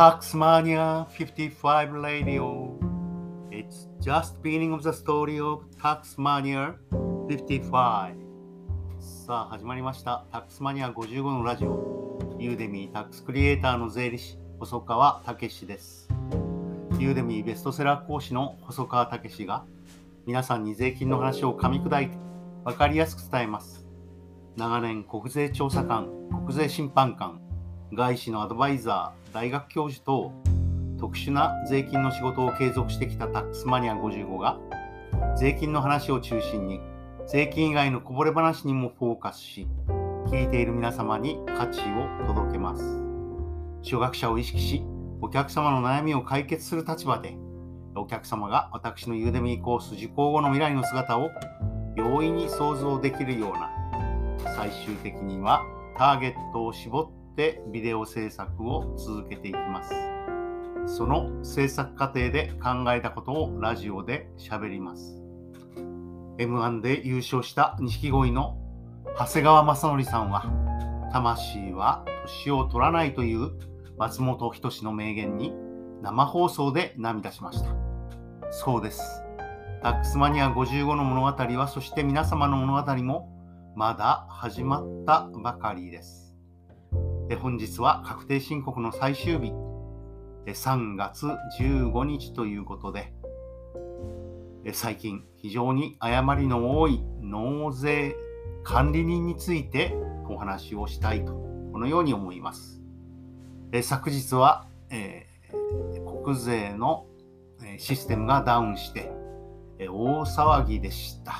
Taxmania 55 Radio. It's just beginning of the story of Taxmania 55. さあ始まりました。タックスマニア55のラジオ。ユーデミータックスクリエイターの税理士、細川武史です。ユーデミーベストセラー講師の細川武史が皆さんに税金の話を噛み砕いて分かりやすく伝えます。長年国税調査官、国税審判官、外資のアドバイザー、大学教授等、特殊な税金の仕事を継続してきたタックスマニア55が、税金の話を中心に、税金以外のこぼれ話にもフォーカスし、聞いている皆様に価値を届けます。初学者を意識し、お客様の悩みを解決する立場で、お客様が私のユーデミーコース受講後の未来の姿を容易に想像できるような、最終的にはターゲットを絞ってビデオ制作を続けていきます。その制作過程で考えたことをラジオで喋ります。M1 で優勝した錦鯉の長谷川正則さんは、魂は年を取らないという松本人志の名言に生放送で涙しました。そうです。タックスマニア55の物語は、そして皆様の物語もまだ始まったばかりです。で本日は確定申告の最終日、え3月15日ということで、え最近非常に誤りの多い納税管理人についてお話をしたいと、このように思います。え昨日は、えー国税のシステムがダウンして、大騒ぎでした。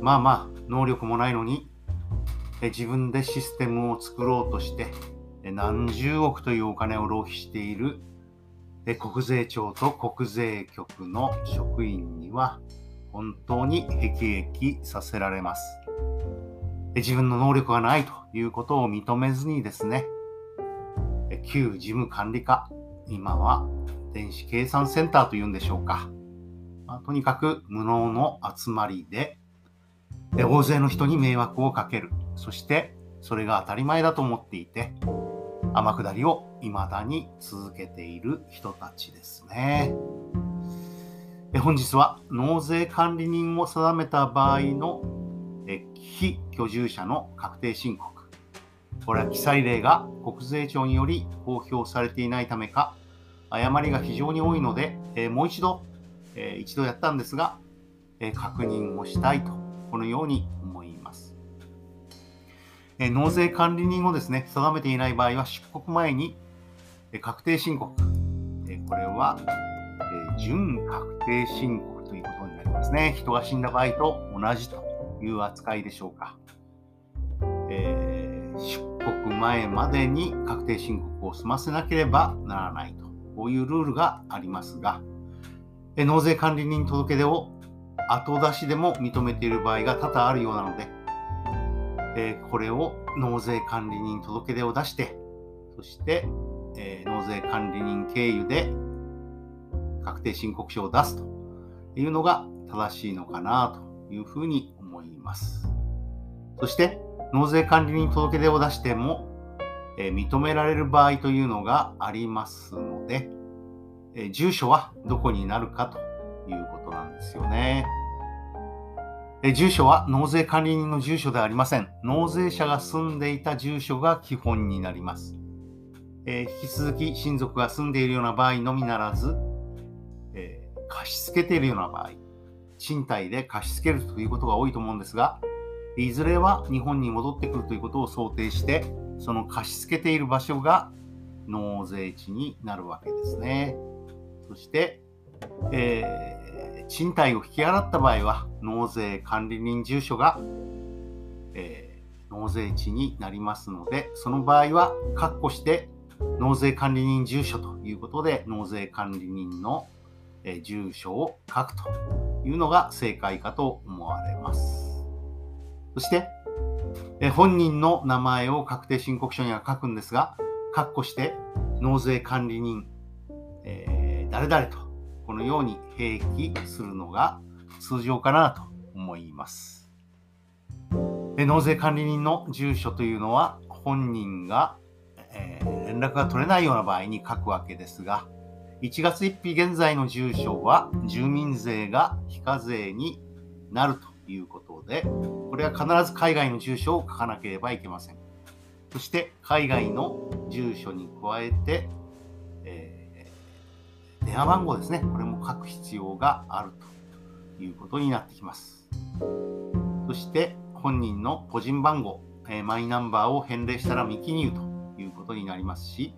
まあまあ、能力もないのに、自分でシステムを作ろうとして、何十億というお金を浪費している、国税庁と国税局の職員には、本当に辟易させられます。自分の能力がないということを認めずにですね、旧事務管理課、今は電子計算センターというんでしょうか。まあとにかく無能の集まり、で大勢の人に迷惑をかける。そして、それが当たり前だと思っていて、天下りを未だに続けている人たちですね。え本日は納税管理人を定めた場合のえ非居住者の確定申告。これは記載例が国税庁により公表されていないためか、誤りが非常に多いので、えもう一度、えー一度やったんですが、え確認をしたいと、このように思います。え納税管理人をですね、定めていない場合は、出国前に、え確定申告、えこれは、え準確定申告ということになりますね。人が死んだ場合と同じという扱いでしょうか。えー出国前までに確定申告を済ませなければならないと、こういうルールがありますが、え納税管理人届出を後出しでも認めている場合が多々あるようなので、えこれを納税管理人届出を出して、そして、え納税管理人経由で確定申告書を出すというのが正しいのかなというふうに思います。そして、納税管理人届出を出しても、え認められる場合というのがありますので、え住所はどこになるかということなんですよね。え住所は納税管理人の住所ではありません。納税者が住んでいた住所が基本になります。え引き続き親族が住んでいるような場合のみならず、え貸し付けているような場合、賃貸で貸し付けるということが多いと思うんですが、いずれは日本に戻ってくるということを想定して、その貸し付けている場所が納税地になるわけですね。そして、えー賃貸を引き払った場合は、納税管理人住所が、えー納税地になりますので、その場合は、括弧して、納税管理人住所ということで、納税管理人の、えー住所を書くというのが正解かと思われます。そして、えー本人の名前を確定申告書には書くんですが、括弧して、納税管理人、えー誰々と、このように併記するのが通常かなと思います。で納税管理人の住所というのは、本人が、えー連絡が取れないような場合に書くわけですが、1月1日現在の住所は住民税が非課税になるということで、これは必ず海外の住所を書かなければいけません。そして海外の住所に加えて、電話番号ですね。これも書く必要があるということになってきます。そして本人の個人番号、え、マイナンバーを返礼したら未記入ということになりますし、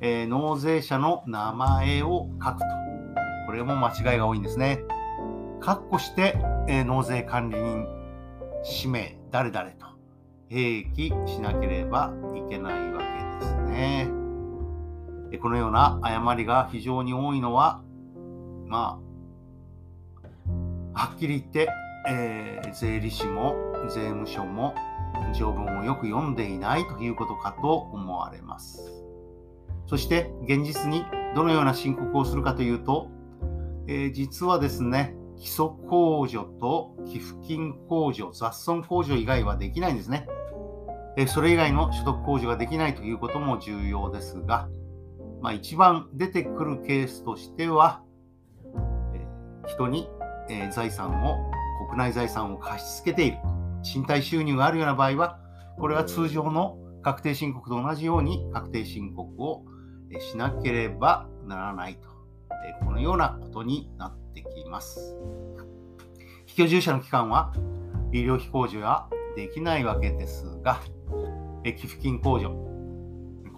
え、納税者の名前を書くと。これも間違いが多いんですね。括弧して、えー、納税管理人、氏名、誰々と併記しなければいけないわけですね。このような誤りが非常に多いのは、まあ、はっきり言って、えー、税理士も税務署も条文をよく読んでいないということかと思われます。そして現実にどのような申告をするかというと、えー、実はですね、基礎控除と寄付金控除、雑損控除以外はできないんですね。それ以外の所得控除ができないということも重要ですが、まあ、一番出てくるケースとしては、え、人に、え財産を、国内財産を貸し付けている。賃貸収入があるような場合は、これは通常の確定申告と同じように確定申告をしなければならないと、このようなことになってきます。非居住者の期間は医療費控除はできないわけですが、寄付金控除、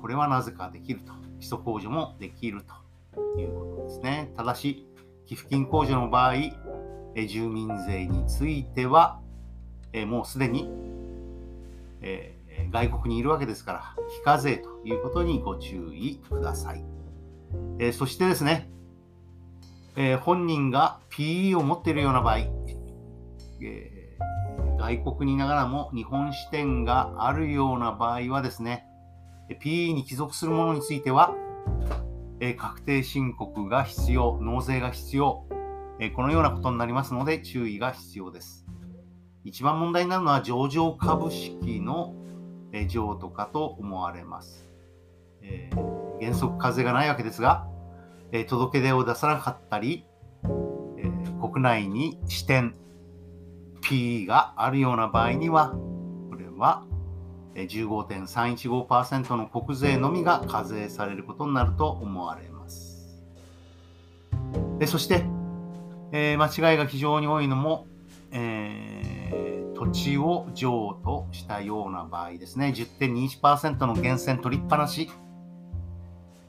これはなぜかできると。基礎控除もできるということですね。ただし、寄付金控除の場合、え住民税については、えもうすでに、え外国にいるわけですから、非課税ということにご注意ください。え、そしてですね、え、本人が PE を持っているような場合、え、外国にいながらも日本支店があるような場合はですね、PE に帰属するものについては、え確定申告が必要、納税が必要、えこのようなことになりますので注意が必要です。一番問題になるのは上場株式のえ譲渡かと思われます。えー、原則課税がないわけですが、え、届け出を出さなかったり、え、国内に支店 PE があるような場合には、これは15.315%の国税のみが課税されることになると思われます。えそして、えー、間違いが非常に多いのも、えー土地を譲渡したような場合ですね、10.21%の源泉取りっぱなし。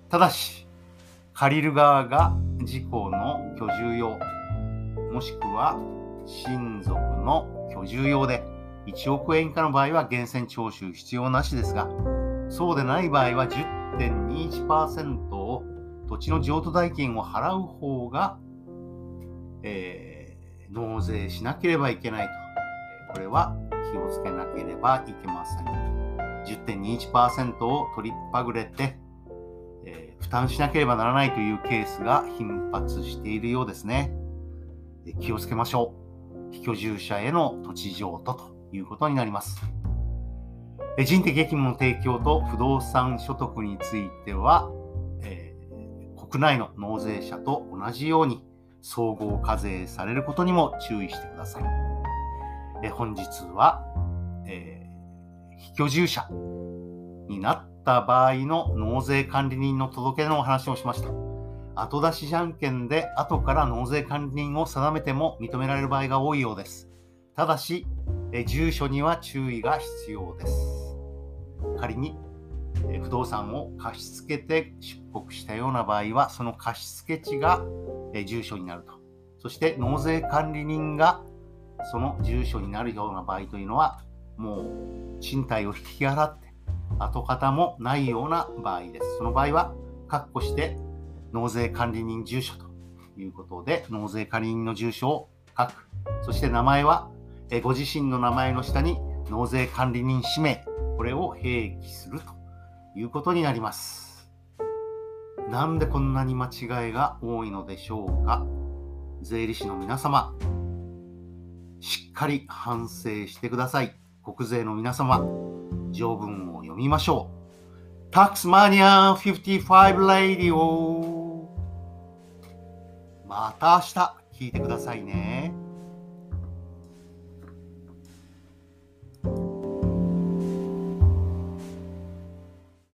ただし、借りる側が事故の居住用、もしくは親族の居住用で、1億円以下の場合は源泉徴収必要なしですが、そうでない場合は10.21%を土地の譲渡代金を払う方が、えー、納税しなければいけないとこれは気をつけなければいけません。10.21%を取りっぱぐれて、えー、負担しなければならないというケースが頻発しているようですね。気をつけましょう。非居住者への土地譲渡ということになります。人的役務の提供と不動産所得については、えー、国内の納税者と同じように総合課税されることにも注意してください。え本日は、えー、非居住者になった場合の納税管理人の届けのお話をしました。後出しじゃんけんで後から納税管理人を定めても認められる場合が多いようです。ただし、え住所には注意が必要です。仮に不動産を貸し付けて出国したような場合は、その貸付地が住所になると。そして納税管理人がその住所になるような場合というのは、もう賃貸を引き払って、跡形もないような場合です。その場合は、括弧して納税管理人住所ということで、納税管理人の住所を書く。そして名前は、えご自身の名前の下に納税管理人氏名、これを併記するということになります。なんでこんなに間違いが多いのでしょうか？税理士の皆様、しっかり反省してください。国税の皆様、条文を読みましょう。タックスマニア55レディオまた明日聞いてくださいね。